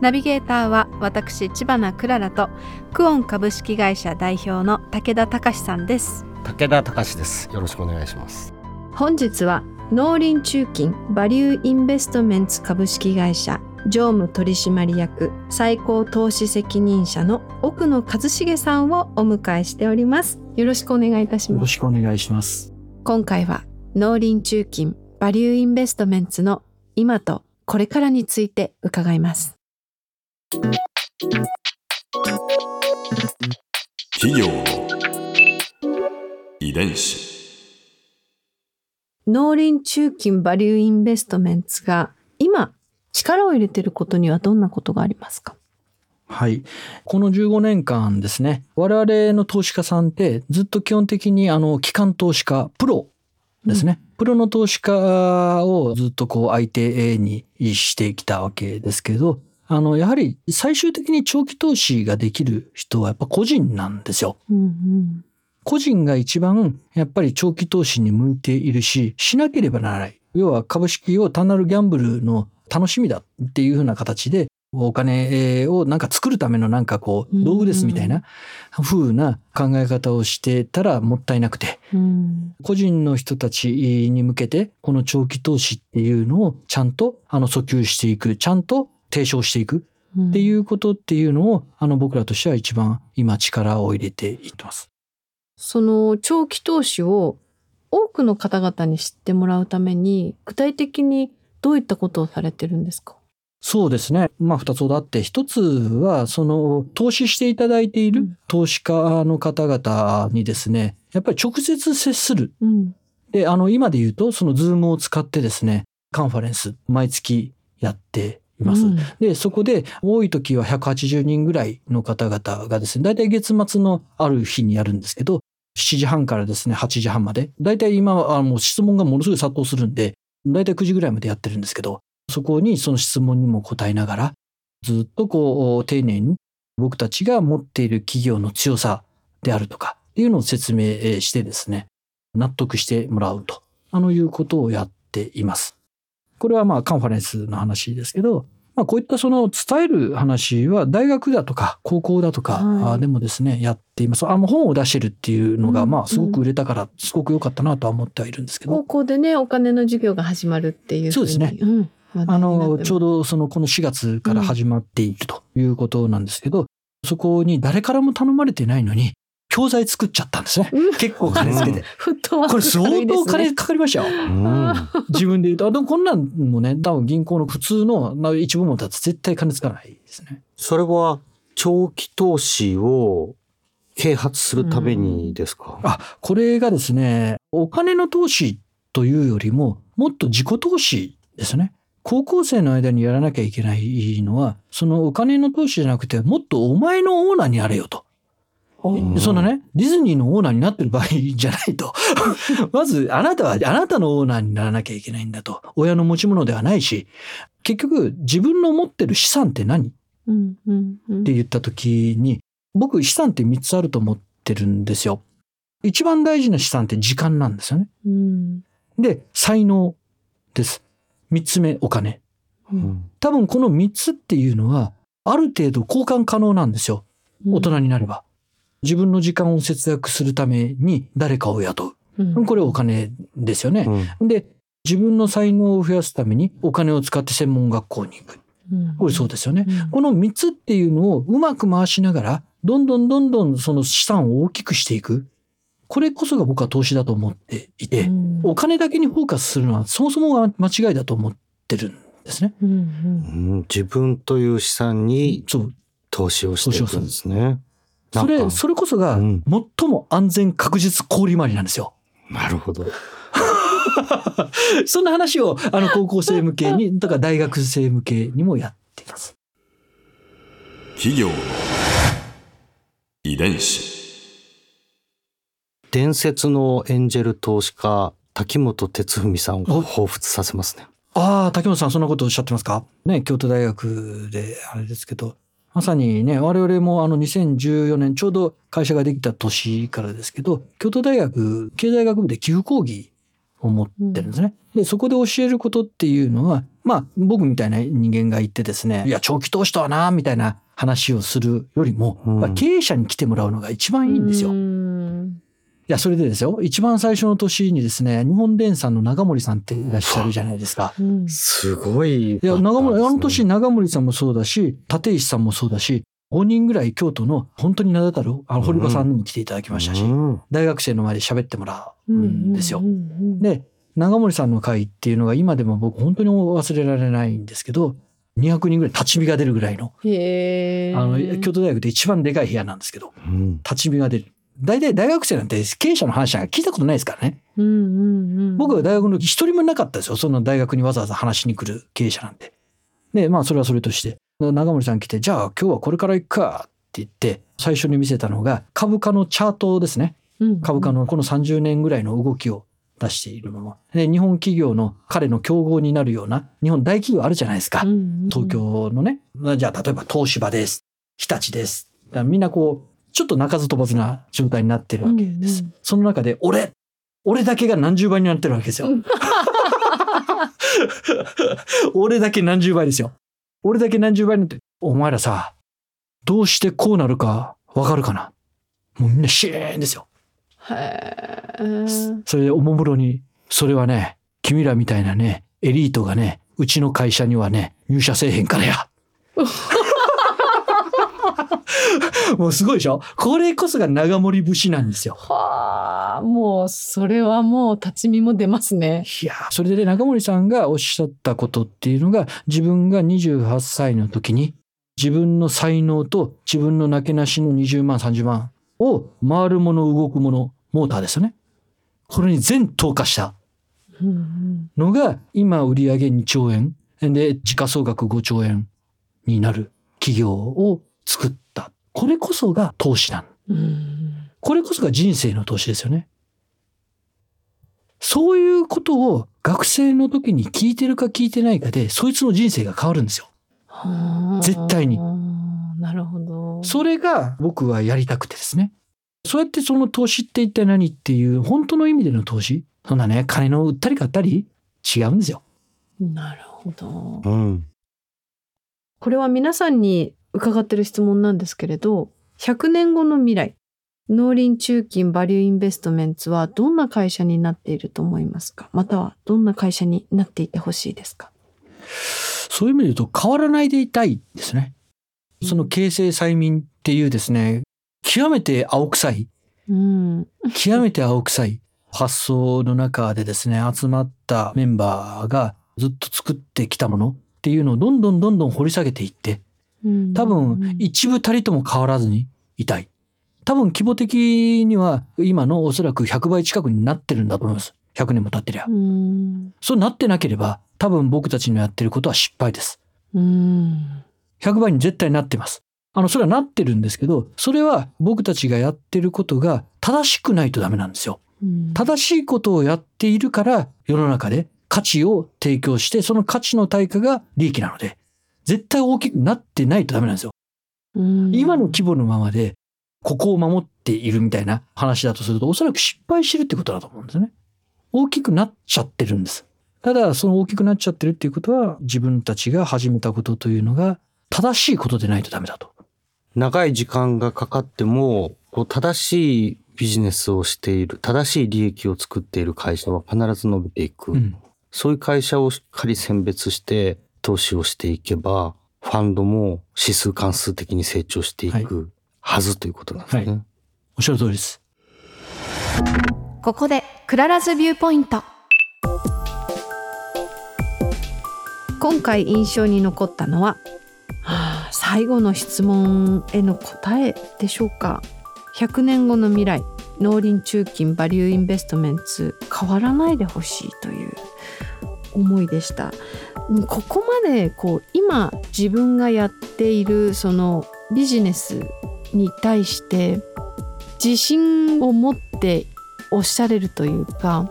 ナビゲーターは私千葉なクララとクオン株式会社代表の武田隆さんです。武田隆です。よろしくお願いします。本日は農林中金バリューインベストメンツ株式会社常務取締役最高投資責任者の奥野一茂さんをお迎えしております。よろしくお願いいたしよます。ろしくお願いします。今回は農林中金バリューインベストメンツの今とこれからについて伺います企業の遺伝子。農林中金バリューインベストメンツが今力を入れていることにはどんなことがありますか？はい。この15年間ですね、我々の投資家さんってずっと基本的にあの、機関投資家、プロですね。プロの投資家をずっとこう相手にしてきたわけですけど、あの、やはり最終的に長期投資ができる人はやっぱ個人なんですよ。うんうん。個人が一番やっぱり長期投資に向いているし、しなければならない。要は株式を単なるギャンブルの楽しみだっていうふうな形で、お金をなんか作るためのなんかこう、道具ですみたいな風な考え方をしてたらもったいなくて、うん。個人の人たちに向けて、この長期投資っていうのをちゃんとあの訴求していく、ちゃんと提唱していくうんっていうことっていうのを、あの僕らとしては一番今力を入れていってます。その長期投資を多くの方々に知ってもらうために具体的にどういったことをされてるんですか？そうですね。まあ、二つほどあって、一つは、その、投資していただいていうるん投資家の方々にですね、やっぱり直接接する。うんで、あの、今で言うと、その、ズームを使ってですね、カンファレンス、毎月やっています。うんで、そこで、多い時は180人ぐらいの方々がですね、大体月末のある日にやるんですけど、7時半からですね、8時半まで。大体今はもう質問がものすごい殺到するんで、大体9時ぐらいまでやってるんですけど、そこにその質問にも答えながら、ずっとこう、丁寧に僕たちが持っている企業の強さであるとか、っていうのを説明してですね、納得してもらうと、あのいうことをやっています。これはまあカンファレンスの話ですけど、まあこういったその伝える話は大学だとか高校だとかでもですね、やっています。あの本を出してるっていうのがうんまあすごく売れたからすごく良かったなとは思ってはいるんですけど、高校でねお金の授業が始まるっていうそうですね。ふうにんあの、ちょうどそのこの4月から始まっているということなんですけど、そこに誰からも頼まれてないのに、教材作っちゃったんですね。うん結構金つけて。これ相当金かかりましたよ。うん自分で言うと。あでもこんなんもね、多分銀行の普通のな一部門だと絶対金つかないですね。それは長期投資を啓発するためにですか、あ、これがですね、お金の投資というよりも、もっと自己投資ですね。高校生の間にやらなきゃいけないのは、そのお金の投資じゃなくて、もっとお前のオーナーになれよと。うんそのね、ディズニーのオーナーになってる場合じゃないと。まず、あなたは、あなたのオーナーにならなきゃいけないんだと。親の持ち物ではないし、結局、自分の持ってる資産って何？っうんうんうんて言った時に、僕、資産って3つあると思ってるんですよ。一番大事な資産って時間なんですよね。うんで、才能です。3つ目、お金。うん多分この3つっていうのは、ある程度交換可能なんですよ。大人になれば。自分の時間を節約するために誰かを雇うんう。これお金ですよね。うんで、自分の才能を増やすためにお金を使って専門学校に行く。うんこれそうですよね。うんこの3つっていうのをうまく回しながら、どんどんどんどんその資産を大きくしていく。これこそが僕は投資だと思っていて、うんお金だけにフォーカスするのはそもそもが間違いだと思ってるんですね。うんうん自分という資産にそう。投資をしていくんですね。それ、それこそがうん最も安全確実氷回りなんですよ。なるほど。そんな話を、あの、高校生向けに、だから大学生向けにもやっています。企業の遺伝子伝説のエンジェル投資家滝本哲文さんを彷彿させますね。ああ、竹本さんそんなことおっしゃってますか？ね、京都大学であれですけど、まさにね、我々もあの2014年ちょうど会社ができた年からですけど、京都大学経済学部で寄付講義を持ってるんですね。で、そこで教えることっていうのは、まあ僕みたいな人間がいてですね、いや、長期投資とはな、みたいな話をするよりも、うんまあ経営者に来てもらうのが一番いいんですよ。いや、それでですよ、一番最初の年にですね、日本電産の長森さんっていらっしゃるじゃないですか。すごい。いや、長森、あの年ね長森さんもそうだし、立石さんもそうだし、5人ぐらい京都の本当に名だたる、あの、堀場さんにも来ていただきましたし、うん大学生の前で喋ってもらうんですよ。で、長森さんの会っていうのが今でも僕本当に忘れられないんですけど、200人ぐらい立ち見が出るぐらいの。あの、京都大学で一番でかい部屋なんですけど、うん立ち見が出る。大体大学生なんて経営者の話なんか聞いたことないですからね。うんうんうん。僕は大学の時一人もいなかったですよ。その大学にわざわざ話しに来る経営者なんて。で、まあそれはそれとして。長森さん来て、じゃあ今日はこれから行くかって言って、最初に見せたのが株価のチャートですね。うん株価のこの30年ぐらいの動きを出しているもの。で、日本企業の彼の競合になるような日本大企業あるじゃないですか。東京のね。じゃあ例えば東芝です。日立です。みんなこう、ちょっと鳴かず飛ばずな状態になってるわけです。うんうんその中で、俺俺だけが何十倍になってるわけですよ。俺だけ何十倍ですよ。俺だけ何十倍になって、お前らさ、どうしてこうなるかわかるかな？もうみんなシーンですよ。へえ。それでおもむろに、それはね、君らみたいなね、エリートがね、うちの会社にはね、入社せえへんからや。もうすごいでしょ？これこそが長森節なんですよ。はあ、もうそれはもう立ち見も出ますね。いやーそれでね、中森さんがおっしゃったことっていうのが、自分が28歳の時に、自分の才能と自分のなけなしの20万、30万を回るもの、動くもの、モーターですよね。これに全投下したうんのが、今売上2兆円で、時価総額5兆円になる企業を作った。これこそが投資なん。うんうんこれこそが人生の投資ですよね。そういうことを学生の時に聞いてるか聞いてないかで、そいつの人生が変わるんですよ。はあ絶対になるほど。それが僕はやりたくてですね。そうやってその投資って一体何っていう本当の意味での投資？そんなね、金の売ったり買ったり？違うんですよ。なるほど。うん。これは皆さんに伺ってる質問なんですけれど、100年後の未来、農林中金バリューインベストメンツはどんな会社になっていると思いますか？またはどんな会社になっていてほしいですか？そういう意味で言うと変わらないでいたいですね。その形成催眠っていうですね、極めて青臭いうん。極めて青臭い発想の中でですね、集まったメンバーがずっと作ってきたものっていうのをどんどんどんどん掘り下げていって、多分一部たりとも変わらずにいたい。多分規模的には今のおそらく100倍近くになってるんだと思います。100年も経ってりゃう。ん。そうなってなければ多分僕たちのやってることは失敗です。うん。100倍に絶対なってます。あの、それはなってるんですけど、それは僕たちがやってることが正しくないとダメなんですよ。うん正しいことをやっているから世の中で価値を提供してその価値の対価が利益なので絶対大きくなってないとダメなんですよ。うん今の規模のままでここを守っているみたいな話だとするとおそらく失敗してるってことだと思うんですね。大きくなっちゃってるんです。ただその大きくなっちゃってるっていうことは自分たちが始めたことというのが正しいことでないとダメだと。長い時間がかかっても、こう正しいビジネスをしている、正しい利益を作っている会社は必ず伸びていく。うん。そういう会社をしっかり選別して投資をしていけば、ファンドも指数関数的に成長していくはずということなんですね。はおっしゃる通りです。ここで Clara's Viewpoint今回印象に残ったのは、はあ、最後の質問への答えでしょうか100年後の未来農林中金バリューインベストメンツ変わらないでほしいという思いでした。ここまでこう今自分がやっているそのビジネスに対して自信を持っておっしゃれるというか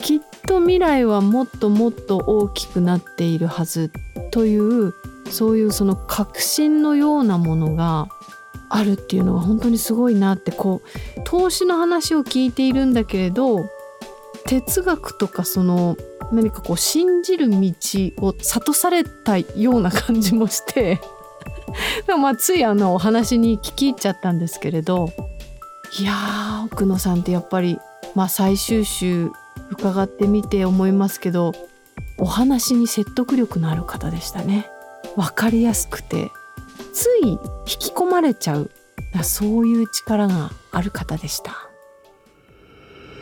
きっと未来はもっともっと大きくなっているはずというそういうその確信のようなものがあるっていうのが本当にすごいなってこう投資の話を聞いているんだけれど哲学とかその何かこう信じる道を諭されたような感じもして まあついあのお話に聞き入っちゃったんですけれどいやー奥野さんってやっぱり、まあ、最終週伺ってみて思いますけどお話に説得力のある方でしたね。分かりやすくて。つい引き込まれちゃう。そういう力がある方でした。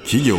企業